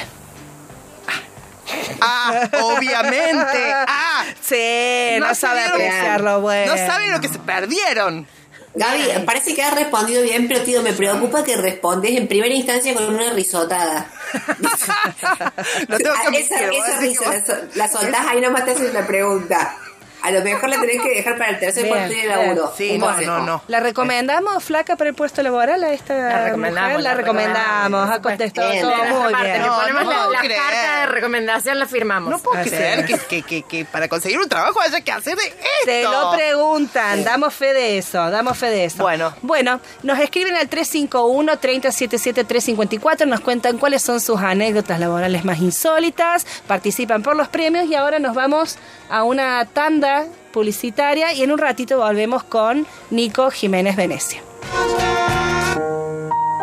Ah, obviamente. [laughs] Ah, Sí, no, No sabe apreciar lo bueno. no saben lo que se perdieron. Gaby, parece que has respondido bien, pero tío, me preocupa que respondes en primera instancia con una risotada. [laughs] Lo tengo que [laughs] esa, risa, la soltás ahí nomás te haces la pregunta. A lo mejor la tenés que dejar para el tercer Bien, cuarto de laburo. Sí, no, consejo. no, no. ¿La recomendamos, flaca, para el puesto laboral a esta La recomendamos, mujer? La la recomendamos, ha contestado Bien, todo de muy parte, bien. le ponemos no la, carta de recomendación, la firmamos. No puedo Así creer que, que, que, que para conseguir un trabajo haya que hacer esto. Te lo preguntan, damos fe de eso, damos fe de eso. Bueno. Bueno, nos escriben al 351-3077-354, nos cuentan cuáles son sus anécdotas laborales más insólitas, participan por los premios y ahora nos vamos a una tanda publicitaria y en un ratito volvemos con Nico Jiménez Venecia.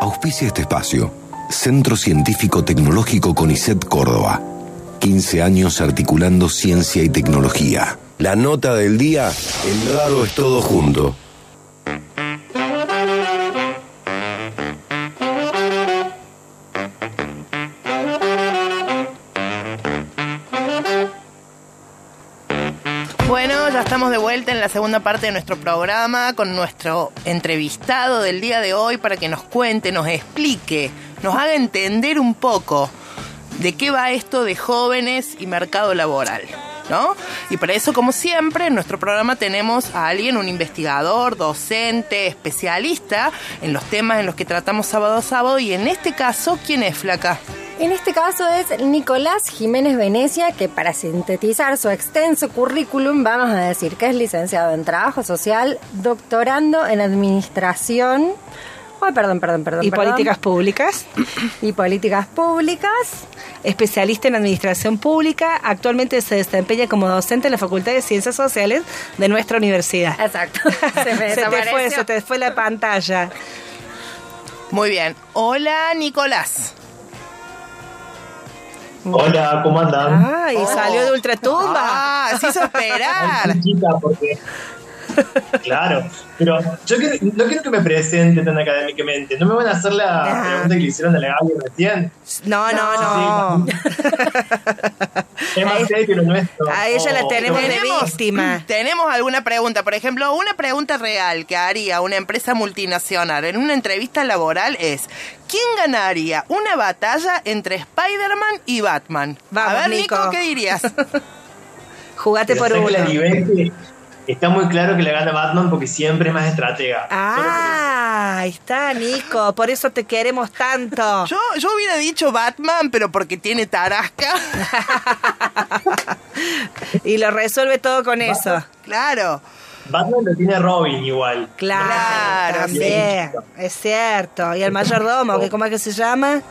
Auspicia este espacio. Centro Científico Tecnológico CONICET Córdoba. 15 años articulando ciencia y tecnología. La nota del día, el raro es todo junto. Bueno, ya estamos de vuelta en la segunda parte de nuestro programa con nuestro entrevistado del día de hoy para que nos cuente, nos explique, nos haga entender un poco de qué va esto de jóvenes y mercado laboral. ¿No? Y para eso, como siempre, en nuestro programa tenemos a alguien, un investigador, docente, especialista en los temas en los que tratamos sábado a sábado. Y en este caso, ¿quién es, Flaca? En este caso es Nicolás Jiménez Venecia, que para sintetizar su extenso currículum vamos a decir que es licenciado en Trabajo Social, doctorando en Administración, ay, perdón, perdón, perdón, Y perdón, políticas públicas, [clears throat] y políticas públicas, especialista en administración pública, actualmente se desempeña como docente en la Facultad de Ciencias Sociales de nuestra universidad. exacto, [laughs] se me se te fue, se te fue la pantalla. Muy bien. Hola, Nicolás. Hola, ¿cómo andan? Ay, salió de ultratumba. Ah, se hizo esperar. Ay, chica, porque... [laughs] Claro, pero yo quiero- no quiero que me presente tan académicamente. ¿No me van a hacer la pregunta que le hicieron a la Gaby recién? No, no, no. [laughs] Es más serio lo nuestro. A ella la Oh, tenemos de ¿Tenemos, víctima. ¿Tenemos alguna pregunta? Por ejemplo, una pregunta real que haría una empresa multinacional en una entrevista laboral es: ¿quién ganaría una batalla entre Spider-Man y Batman? Vamos, A ver, Nico, Nico. ¿qué dirías? [laughs] Jugate Pero por uno. la Liberty está muy claro que le gana Batman porque siempre es más estratega. Ah, ahí está, Nico. Por eso te queremos tanto. Yo, yo hubiera dicho Batman, pero porque tiene tarasca. [laughs] Y lo resuelve todo con eso. claro. Batman lo tiene Robin igual. Claro, también. Es cierto. ¿Y el mayordomo? que ¿Cómo es que se llama?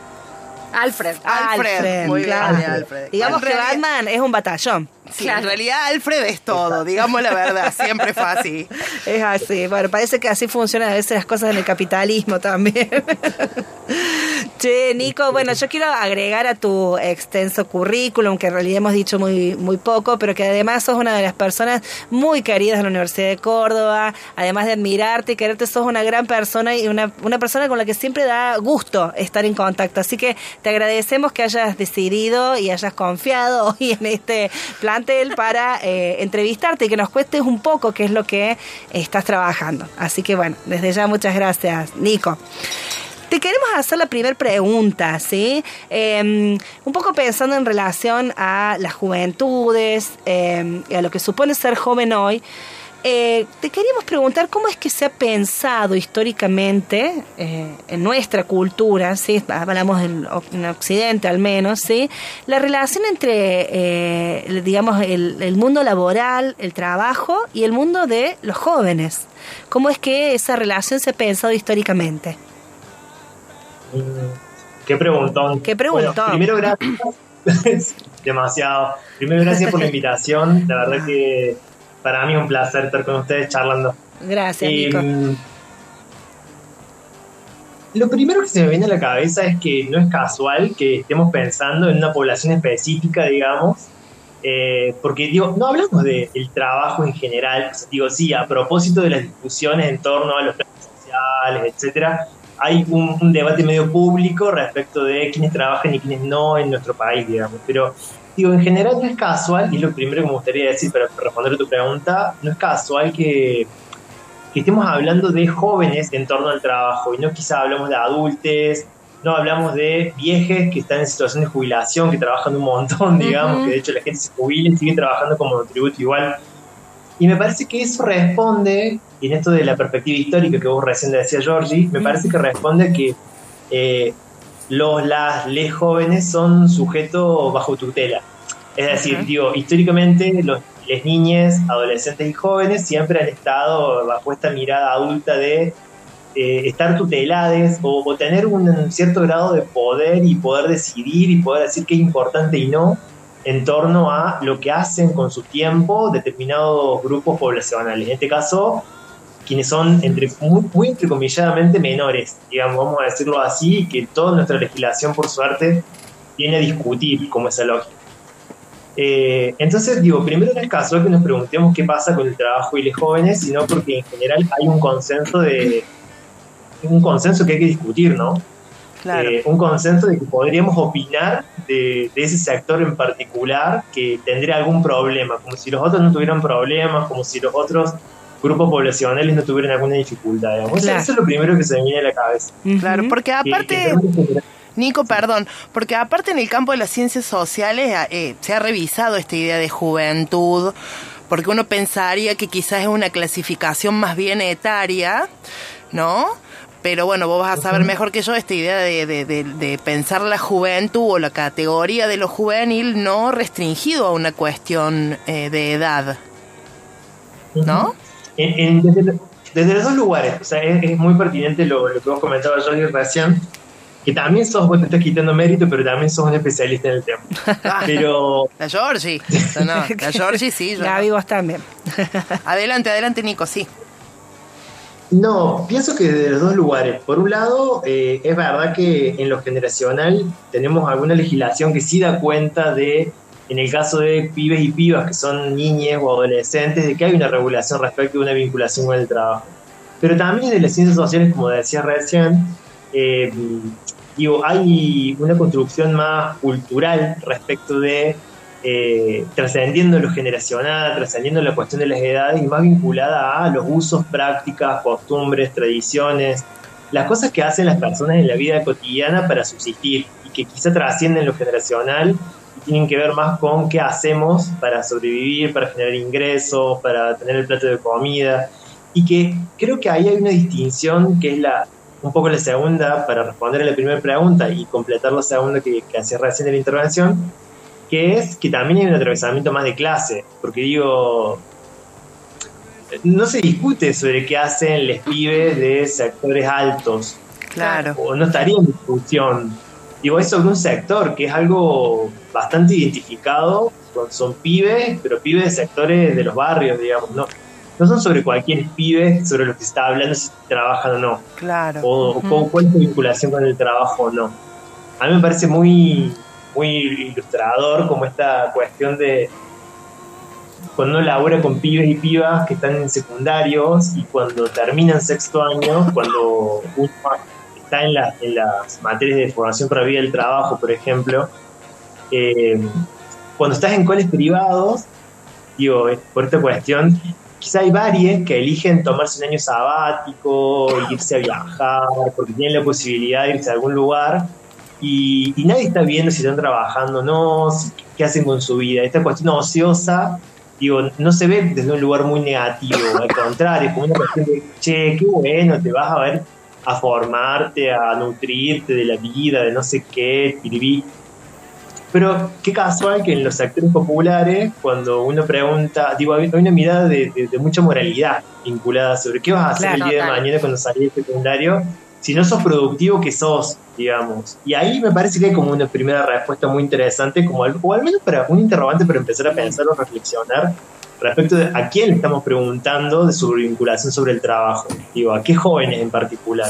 Alfred. Alfred. Muy bien, claro. Alfred. Digamos que Batman es un batallón. Sí, en realidad Alfred es todo, digamos la verdad, siempre fue así. [laughs] Es así. Bueno, parece que así funcionan a veces las cosas en el capitalismo también. [laughs] che, Nico, bueno, yo quiero agregar a tu extenso currículum, que en realidad hemos dicho muy, muy poco, pero que además sos una de las personas muy queridas de la Universidad de Córdoba. Además de admirarte y quererte, sos una gran persona y una, una persona con la que siempre da gusto estar en contacto. Así que te agradecemos que hayas decidido y hayas confiado [laughs] hoy en este para eh, entrevistarte y que nos cuentes un poco qué es lo que estás trabajando. Así que bueno, desde ya muchas gracias, Nico. Te queremos hacer la primera pregunta, ¿sí? Eh, un poco pensando en relación a las juventudes eh, y a lo que supone ser joven hoy. Eh, te queríamos preguntar cómo es que se ha pensado históricamente eh, en nuestra cultura, ¿sí? hablamos en, en Occidente al menos, ¿sí? la relación entre, eh, digamos, el, el mundo laboral, el trabajo y el mundo de los jóvenes. ¿Cómo es que esa relación se ha pensado históricamente? Mm, Qué preguntón. Qué preguntón. Bueno, primero, gracias. [laughs] Demasiado. Primero, gracias por la invitación. La verdad que para mí es un placer estar con ustedes charlando. Gracias, Eh, Nico. lo primero que se me viene a la cabeza es que no es casual que estemos pensando en una población específica, digamos, eh, porque digo, no hablamos del trabajo en general, digo, sí, a propósito de las discusiones en torno a los planes sociales, etcétera, hay un, un debate medio público respecto de quiénes trabajan y quiénes no en nuestro país, digamos, pero digo, en general no es casual, y es lo primero que me gustaría decir para responder a tu pregunta, no es casual que que estemos hablando de jóvenes en torno al trabajo y no quizá hablamos de adultos, no hablamos de viejes que están en situación de jubilación, que trabajan un montón, [laughs] digamos, que de hecho la gente se jubila y sigue trabajando como tributo igual. Y me parece que eso responde, y en esto de la perspectiva histórica que vos recién decías, Georgie, me parece que responde que eh, los, las, les jóvenes son sujetos bajo tutela. Es decir, digo, históricamente los, las niñas, adolescentes y jóvenes siempre han estado bajo esta mirada adulta de eh, estar tuteladas o, o, tener un cierto grado de poder y poder decidir y poder decir qué es importante y no en torno a lo que hacen con su tiempo determinados grupos poblacionales. En este caso, quienes son entre, muy, muy entrecomilladamente menores, digamos, vamos a decirlo así, que toda nuestra legislación, por suerte, viene a discutir como esa lógica. Eh, entonces, digo, primero no es casual que nos preguntemos qué pasa con el trabajo y los jóvenes, sino porque en general hay un consenso de un consenso que hay que discutir, ¿no? Claro. Eh, un consenso de que podríamos opinar de, de, ese sector en particular que tendría algún problema, como si los otros no tuvieran problemas, como si los otros grupos poblacionales no tuvieran alguna dificultad. Digamos. Claro. Eso, eso, es lo primero que se me viene a la cabeza. Claro, porque aparte... Nico, perdón, porque aparte en el campo de las ciencias sociales eh, se ha revisado esta idea de juventud, porque uno pensaría que quizás es una clasificación más bien etaria, ¿no? Pero bueno, vos vas a saber mejor que yo esta idea de, de, de, de pensar la juventud o la categoría de lo juvenil no restringido a una cuestión eh, de edad, ¿no? En, en, desde, desde, los dos lugares, o sea, es, es muy pertinente lo, lo, que vos comentabas, Jordi, recién, que también sos, vos te estás quitando mérito, pero también sos un especialista en el tema. [laughs] Pero... La Georgie, no, la [laughs] Georgie sí. Yo Gaby, vos también. [laughs] adelante, adelante, Nico, sí. No, pienso que desde los dos lugares. Por un lado, eh, es verdad que en lo generacional tenemos alguna legislación que sí da cuenta de, en el caso de pibes y pibas que son niñas o adolescentes, de que hay una regulación respecto de una vinculación con el trabajo. Pero también de las ciencias sociales, como decía recién, eh, digo, hay una construcción más cultural respecto de eh, trascendiendo lo generacional, trascendiendo la cuestión de las edades y más vinculada a los usos, prácticas, costumbres, tradiciones, las cosas que hacen las personas en la vida cotidiana para subsistir y que quizá trascienden lo generacional y tienen que ver más con qué hacemos para sobrevivir, para generar ingresos, para tener el plato de comida. Y que creo que ahí hay una distinción que es la un poco la segunda para responder a la primera pregunta y completar la segunda que, que hacía recién de la intervención, que es que también hay un atravesamiento más de clase, porque digo, no se discute sobre qué hacen los pibes de sectores altos. Claro. O no estaría en discusión. Digo, es sobre un sector que es algo bastante identificado, son, son pibes, pero pibes de sectores de los barrios, digamos, no, no son sobre cualquier pibe sobre lo que se está hablando, si trabajan o no, Claro. o, o cómo- cuál es su vinculación con el trabajo o no. A mí me parece muy, muy ilustrador como esta cuestión de cuando uno labora con pibes y pibas que están en secundarios y cuando terminan sexto año, cuando uno está en, la- en las materias de formación para vida del trabajo, por ejemplo, eh, cuando estás en coles privados, digo, por esta cuestión, quizá hay varios que eligen tomarse un año sabático, irse a viajar, porque tienen la posibilidad de irse a algún lugar y, y nadie está viendo si están trabajando o no, qué hacen con su vida. Esta cuestión ociosa, digo, no se ve desde un lugar muy negativo, al contrario, es como una cuestión de, che, qué bueno, te vas a ver a formarte, a nutrirte de la vida, de no sé qué, piribí. Pero qué casual que en los sectores populares, cuando uno pregunta, digo, hay una mirada de, de- de mucha moralidad vinculada sobre qué vas a hacer Claro, el día de mañana cuando salís del secundario, si no sos productivo que sos, digamos. Y ahí me parece que hay como una primera respuesta muy interesante, como al- o al menos para un interrogante para empezar a pensar o reflexionar respecto de a quién le estamos preguntando de su vinculación sobre el trabajo. Digo, a qué jóvenes en particular,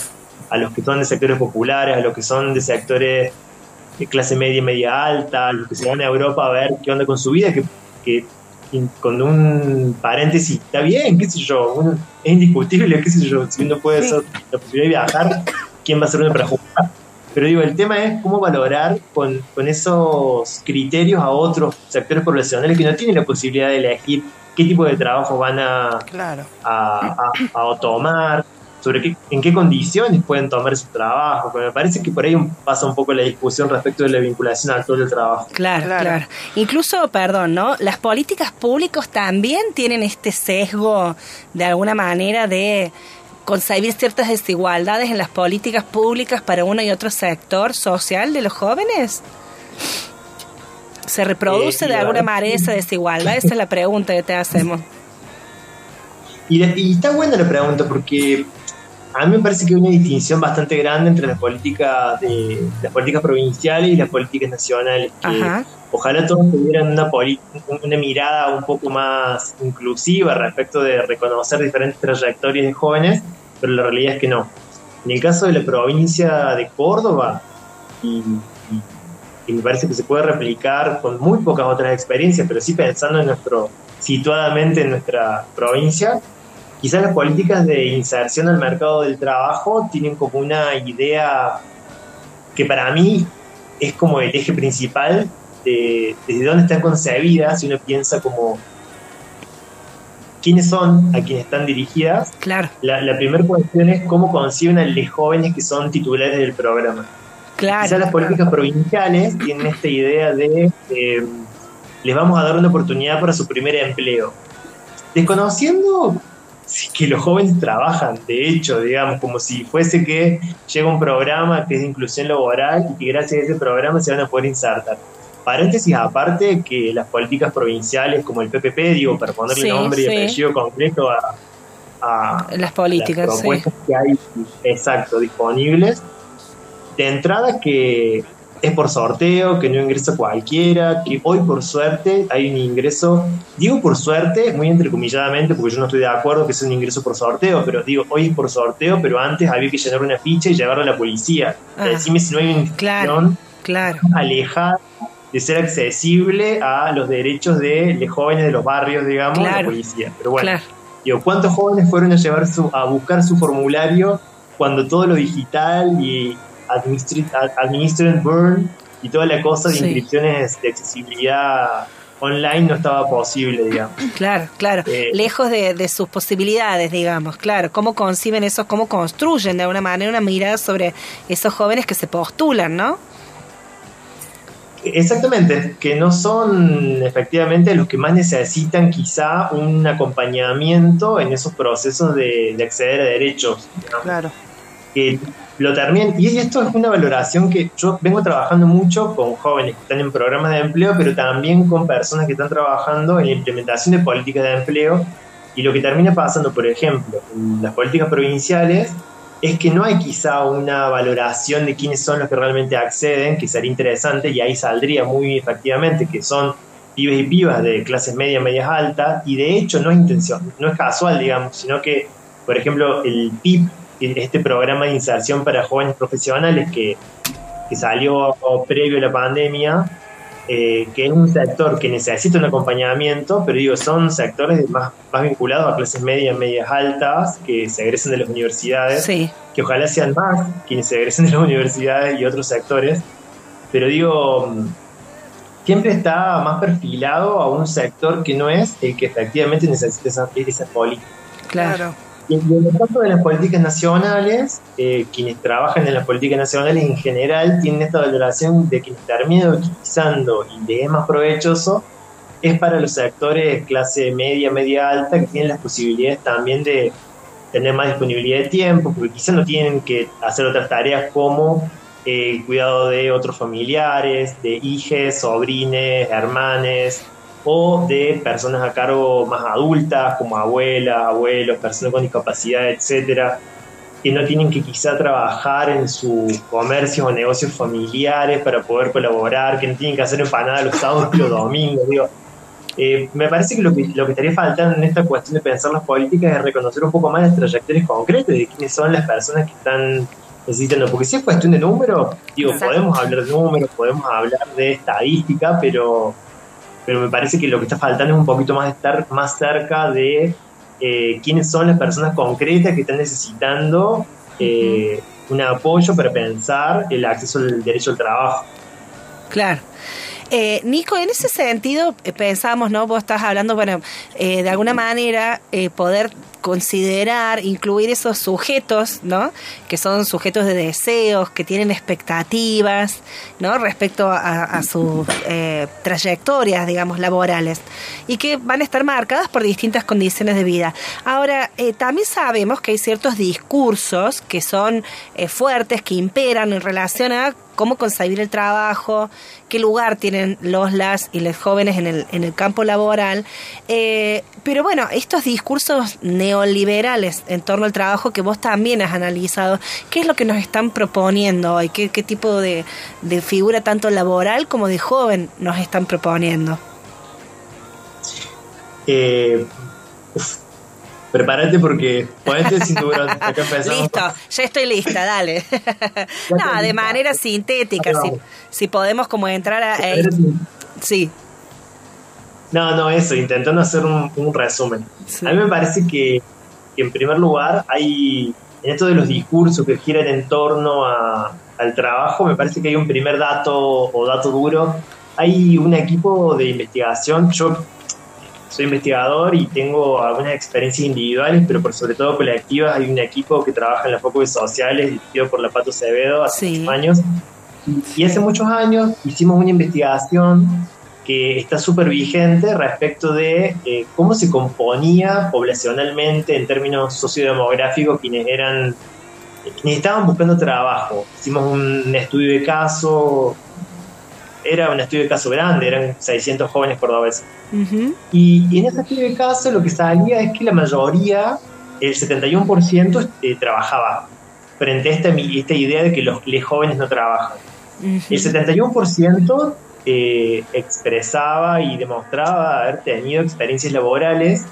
a los que son de sectores populares, a los que son de sectores de clase media y media alta, a los que se van a Europa a ver qué onda con su vida, que, con un paréntesis, está bien, qué sé yo, uno- es indiscutible, qué sé yo, si uno puede ser la posibilidad de viajar, ¿quién va a ser uno para jugar? Pero digo, el tema es cómo valorar con, con esos criterios a otros sectores poblacionales que no tienen la posibilidad de elegir qué tipo de trabajo van a, Claro. a, a- a tomar, sobre qué, en qué condiciones pueden tomar su trabajo. Porque me parece que por ahí pasa un poco la discusión respecto de la vinculación actual del trabajo. Claro, Claro. claro, Incluso, perdón, ¿no? Las políticas públicas también tienen este sesgo de alguna manera de concebir ciertas desigualdades en las políticas públicas para uno y otro sector social de los jóvenes. ¿Se reproduce Eh, de alguna manera esa desigualdad? Esa es la pregunta que te hacemos. [laughs] Y, y está buena la pregunta porque a mí me parece que hay una distinción bastante grande entre las políticas de las políticas provinciales y las políticas nacionales. Que Ajá. ojalá todos tuvieran una, una mirada un poco más inclusiva respecto de reconocer diferentes trayectorias de jóvenes, pero la realidad es que no. En el caso de la provincia de Córdoba, y, y- y me parece que se puede replicar con muy pocas otras experiencias, pero sí pensando en nuestro, situadamente en nuestra provincia, quizás las políticas de inserción al mercado del trabajo tienen como una idea que para mí es como el eje principal de desde dónde están concebidas, si uno piensa como quiénes son a quienes están dirigidas. Claro, La, la primera cuestión es cómo conciben a los jóvenes que son titulares del programa. claro. Quizás las políticas provinciales tienen esta idea de eh, les vamos a dar una oportunidad para su primer empleo. Desconociendo que los jóvenes trabajan, de hecho, digamos, como si fuese que llega un programa que es de inclusión laboral y que gracias a ese programa se van a poder insertar. Paréntesis aparte que las políticas provinciales como el PPP, digo, para ponerle Sí, nombre y apellido concreto a, a, Las políticas, las sí. propuestas que hay exacto disponibles de entrada que es por sorteo, que no ingresa cualquiera, que hoy por suerte hay un ingreso, digo por suerte, muy entrecomilladamente, porque yo no estoy de acuerdo que sea un ingreso por sorteo, pero digo, hoy es por sorteo, pero antes había que llenar una ficha y llevarla a la policía. Ah. Decime si no hay una Claro. Claro. alejada de ser accesible a los derechos de los jóvenes de los barrios, digamos, de la policía. Pero bueno, Claro. Digo, ¿cuántos jóvenes fueron a llevar su, a buscar su formulario cuando todo lo digital y administri- ad- administer and burn y toda la cosa de Sí. inscripciones de accesibilidad online no estaba posible, digamos. [clears throat] Claro, claro. Eh, Lejos de, de sus posibilidades, digamos, claro. ¿Cómo conciben esos, cómo construyen de alguna manera una mirada sobre esos jóvenes que se postulan, ¿no? Exactamente, que no son efectivamente los que más necesitan quizá un acompañamiento en esos procesos de, de acceder a derechos. ¿no? Claro. que lo terminen. Y esto es una valoración que yo vengo trabajando mucho con jóvenes que están en programas de empleo, pero también con personas que están trabajando en la implementación de políticas de empleo. Y lo que termina pasando, por ejemplo, en las políticas provinciales, es que no hay quizá una valoración de quiénes son los que realmente acceden, que sería interesante, y ahí saldría muy efectivamente que son pibes y pibas de clases medias, medias altas, y de hecho no es intención, no es casual, digamos, sino que, por ejemplo, el PIB este programa de inserción para jóvenes profesionales que, que salió previo a la pandemia, eh, que es un sector que necesita un acompañamiento, pero digo, son sectores más, más vinculados a clases medias, medias altas, que se egresen de las universidades, Sí. que ojalá sean más quienes se egresen de las universidades y otros sectores, pero digo, siempre está más perfilado a un sector que no es el que efectivamente necesita esa, esa política. Claro. Y en el caso de las políticas nacionales, eh, quienes trabajan en las políticas nacionales en general tienen esta valoración de que termina utilizando y le es más provechoso es para los sectores clase media, media alta, que tienen las posibilidades también de tener más disponibilidad de tiempo, porque quizás no tienen que hacer otras tareas como eh, el cuidado de otros familiares, de hijes, sobrines, hermanes, o de personas a cargo más adultas, como abuelas, abuelos, personas con discapacidad, etcétera, que no tienen que quizá trabajar en sus comercios o negocios familiares para poder colaborar, que no tienen que hacer empanadas los sábados y los domingos. Digo, eh, me parece que lo, que lo que estaría faltando en esta cuestión de pensar las políticas es reconocer un poco más las trayectorias concretas de quiénes son las personas que están necesitando. Porque si es cuestión de números, digo, Exacto. podemos hablar de números, podemos hablar de estadística, pero pero me parece que lo que está faltando es un poquito más estar más cerca de eh, quiénes son las personas concretas que están necesitando eh, un apoyo para pensar el acceso al derecho al trabajo. Claro. Eh, Nico, en ese sentido pensamos, ¿no? Vos estás hablando, bueno, de alguna manera poder considerar, incluir esos sujetos, ¿no? Que son sujetos de deseos, que tienen expectativas, ¿no? Respecto a, sus eh, trayectorias, digamos, laborales, y que van a estar marcadas por distintas condiciones de vida. Ahora, eh, también sabemos que hay ciertos discursos que son eh, fuertes, que imperan en relación a cómo concebir el trabajo, qué lugar tienen los, las y los jóvenes en el, en el campo laboral. Pero bueno, estos discursos neoliberales en torno al trabajo que vos también has analizado, ¿qué es lo que nos están proponiendo hoy? ¿Qué, qué tipo de, de figura tanto laboral como de joven nos están proponiendo? Eh, uf, prepárate porque ponete cinturón. [laughs] Acá empezamos. Listo, ya estoy lista, dale. [laughs] no, de manera sintética, si, si podemos como entrar a... eh, sí, No, no, eso, intentando hacer un, un resumen. Sí. A mí me parece que, que, en primer lugar, hay, en esto de los discursos que giran en torno a- al trabajo, me parece que hay un primer dato o dato duro. Hay un equipo de investigación, yo soy investigador y tengo algunas experiencias individuales, pero por sobre todo colectivas. Hay un equipo que trabaja en las focos sociales, dirigido por la Pato Acevedo hace Sí. muchos años. Y hace muchos años hicimos una investigación que está súper vigente respecto de eh, cómo se componía poblacionalmente en términos sociodemográficos quienes eran quienes estaban buscando trabajo. Hicimos un estudio de caso, era un estudio de caso grande, eran 600 jóvenes cordobeses. Ujú. Y, y en ese estudio de caso lo que salía es que la mayoría, el 71%, eh, trabajaba frente a esta, esta idea de que los, los jóvenes no trabajan. El 71% eh, expresaba y demostraba haber tenido experiencias laborales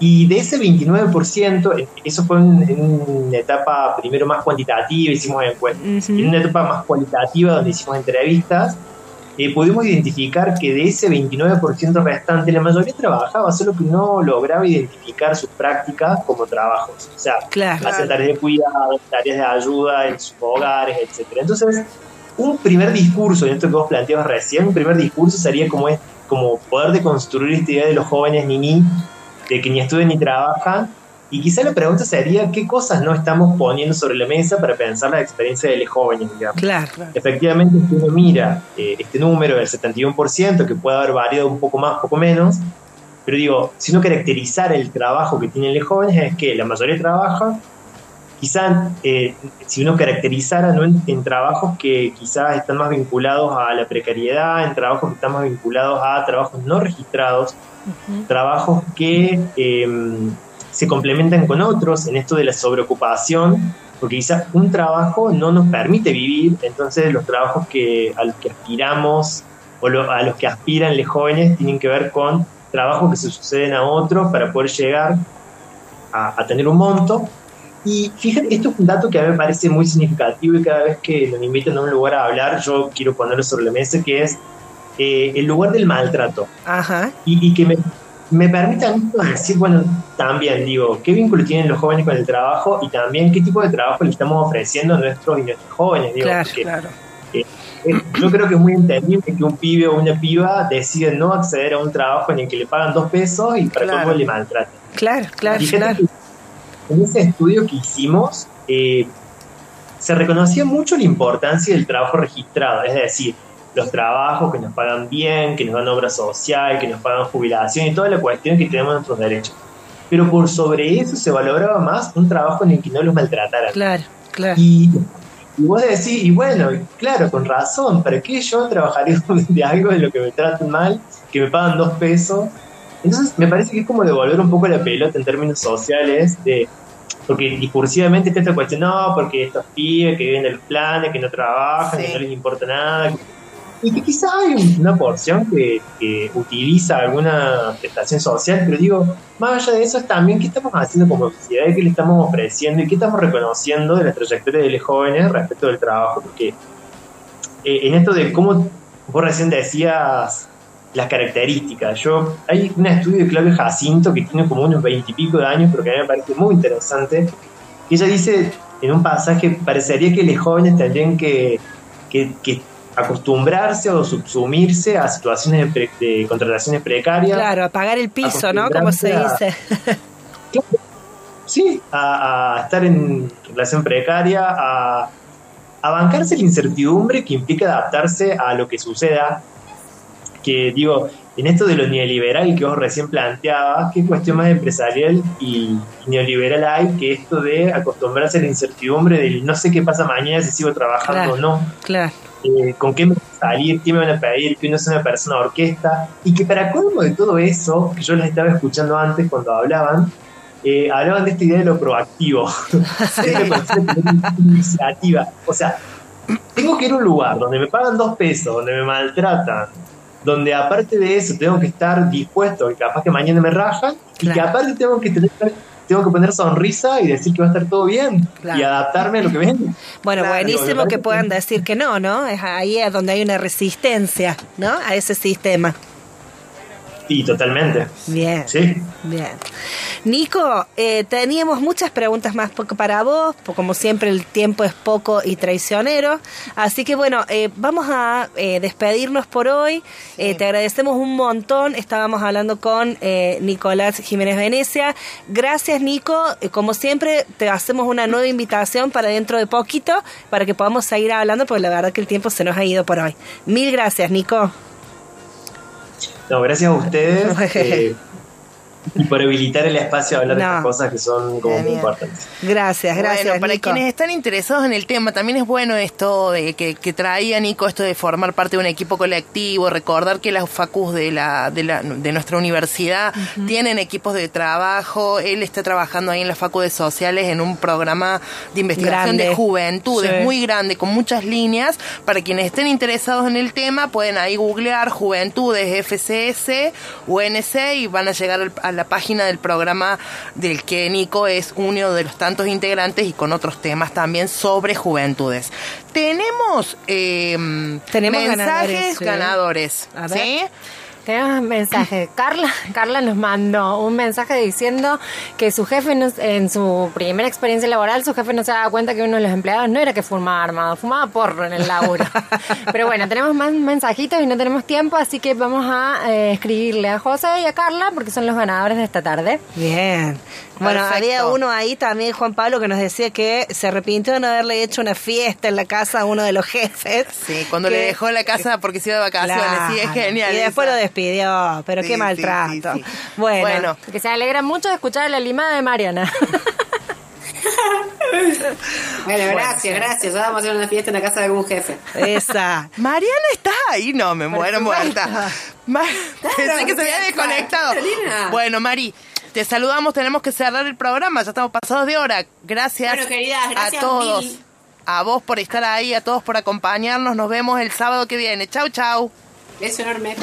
y de ese 29%, eh, eso fue en, en una etapa primero más cuantitativa, hicimos encuestas, Ujú. en una etapa más cualitativa donde hicimos entrevistas, eh, pudimos identificar que de ese 29% restante, la mayoría trabajaba, solo que no lograba identificar sus prácticas como trabajos. O sea, Claro. tareas de cuidado, tareas de ayuda en sus hogares, etcétera. Entonces, un primer discurso, en esto que vos planteabas recién, un primer discurso sería como es como poder de construir esta idea de los jóvenes ni ni, de que ni estudian ni trabajan. Y quizá la pregunta sería, ¿qué cosas no estamos poniendo sobre la mesa para pensar la experiencia de los jóvenes? Digamos? Claro. Efectivamente, si uno mira eh, este número del 71%, que puede haber variado un poco más, poco menos, pero digo, si uno caracterizara el trabajo que tienen los jóvenes, es que la mayoría trabaja, quizás eh, si uno caracterizara ¿no? en, en, trabajos que quizás están más vinculados a la precariedad, en trabajos que están más vinculados a trabajos no registrados, uh -huh. trabajos que eh, se complementan con otros en esto de la sobreocupación, porque quizás un trabajo no nos permite vivir, entonces los trabajos que, a los que aspiramos o lo, a los que aspiran los jóvenes tienen que ver con trabajos que se suceden a otros para poder llegar a, a tener un monto. Y fíjate, esto es un dato que a mí me parece muy significativo y cada vez que nos invitan a un lugar a hablar, yo quiero ponerlo sobre la mesa, que es eh, el lugar del maltrato. Ajá. Y, y que me, me permitan [laughs] decir, bueno, también digo, qué vínculo tienen los jóvenes con el trabajo y también qué tipo de trabajo le estamos ofreciendo a nuestros y nuestros jóvenes. Digo, claro, porque, claro. Eh, yo creo que es muy entendible que un pibe o una piba decida no acceder a un trabajo en el que le pagan dos pesos y para Claro. cómo le maltratan. Claro, claro, Fíjate claro. que en ese estudio que hicimos, eh, se reconocía mucho la importancia del trabajo registrado, es decir, los trabajos que nos pagan bien, que nos dan obra social, que nos pagan jubilación y toda la cuestión que tenemos nuestros derechos. Pero por sobre eso se valoraba más un trabajo en el que no los maltrataran. Claro, claro. Y, y vos decís, y bueno, claro, con razón, ¿para qué yo trabajaría [laughs] de algo de lo que me tratan mal, que me pagan dos pesos? Entonces me parece que es como devolver un poco la pelota en términos sociales, de porque discursivamente está esta cuestión, no, porque estos pibes que viven de los planes, que no trabajan, Sí. que no les importa nada, y que quizá hay una porción que, que utiliza alguna prestación social, pero digo, más allá de eso es también qué estamos haciendo como sociedad y qué le estamos ofreciendo y qué estamos reconociendo de la trayectoria de los jóvenes respecto del trabajo, porque eh, en esto de cómo vos recién decías las características, yo hay un estudio de Claudio Jacinto que tiene como unos veintipico de años, pero que a mí me parece muy interesante, y ella dice en un pasaje, parecería que los jóvenes tendrían que, que, que acostumbrarse o subsumirse a situaciones de, pre- de contrataciones precarias. Claro, a pagar el piso, ¿no? Como se dice. [laughs] Sí, a, a estar en relación precaria, a, a bancarse la incertidumbre que implica adaptarse a lo que suceda. Que digo, en esto de lo neoliberal que vos recién planteabas, qué cuestión más empresarial y, neoliberal hay que esto de acostumbrarse a la incertidumbre del no sé qué pasa mañana si sigo trabajando Claro. o no Claro. eh, con qué me van a salir, qué me van a pedir, que uno sea una persona de orquesta, y que para colmo de todo eso, que yo los estaba escuchando antes cuando hablaban, eh, hablaban de esta idea de lo proactivo, [laughs] [laughs] iniciativa. O sea, tengo que ir a un lugar donde me pagan dos pesos, donde me maltratan, donde aparte de eso tengo que estar dispuesto, que capaz que mañana me rajan, y que aparte tengo que tener tengo que poner sonrisa y decir que va a estar todo bien Claro. y adaptarme a lo que venga. Bueno, Claro, buenísimo que puedan decir que no, ¿no? Es ahí es donde hay una resistencia, ¿no? A ese sistema. Sí, totalmente. Bien. Sí. Bien. Nico, eh, teníamos muchas preguntas más para vos, como siempre el tiempo es poco y traicionero, así que bueno, eh, vamos a eh, despedirnos por hoy, Eh, te agradecemos un montón, estábamos hablando con eh, Nicolás Jiménez Venecia, gracias Nico, Eh, como siempre te hacemos una nueva invitación para dentro de poquito, para que podamos seguir hablando, porque la verdad que el tiempo se nos ha ido por hoy. Mil gracias Nico. No, gracias a [laughs] ustedes eh, [laughs] y por habilitar el espacio a hablar de estas cosas que son como muy importantes. Gracias, gracias. Bueno, para Nico. quienes están interesados en el tema, también es bueno esto de que, que traía Nico, esto de formar parte de un equipo colectivo, recordar que las facus de, la, de, la, de nuestra universidad tienen equipos de trabajo, él está trabajando ahí en las facu de sociales en un programa de investigación Grande. de juventudes Sí. muy grande, con muchas líneas, para quienes estén interesados en el tema, pueden ahí googlear Juventudes FCS, UNC y van a llegar al- a la página del programa del que Nico es uno de los tantos integrantes y con otros temas también sobre juventudes. Tenemos, eh, Tenemos mensajes ganadores. A ver. ¿sí? Tenemos un mensaje. Carla, Carla nos mandó un mensaje diciendo que su jefe, no- en su primera experiencia laboral, su jefe no se daba cuenta que uno de los empleados no era que fumaba armado, fumaba porro en el laburo. [laughs] Pero bueno, tenemos más mensajitos y no tenemos tiempo, así que vamos a eh, escribirle a José y a Carla porque son los ganadores de esta tarde. Bien. Bueno, Perfecto. había uno ahí también, Juan Pablo, que nos decía que se arrepintió de no haberle hecho una fiesta en la casa a uno de los jefes. Sí, cuando Que- le dejó la casa porque se iba de vacaciones. Sí, es Claro. genial. Y después esa. lo despidió, pero Sí, qué maltrato. sí, sí. Bueno, Bueno. Que se alegra mucho de escuchar la limada de Mariana. [laughs] Bueno, gracias, gracias. Ya vamos a hacer una fiesta en la casa de algún jefe. esa. [laughs] Mariana está ahí, no, me muero muerta. [laughs] Ma- Pensé que se había claro, desconectado. Bueno, Mari, te saludamos, tenemos que cerrar el programa, ya estamos pasados de hora. Gracias, Bueno, queridas, gracias a todos. mil. A vos por estar ahí, a todos por acompañarnos. Nos vemos el sábado que viene. Chau, chau. Beso enorme.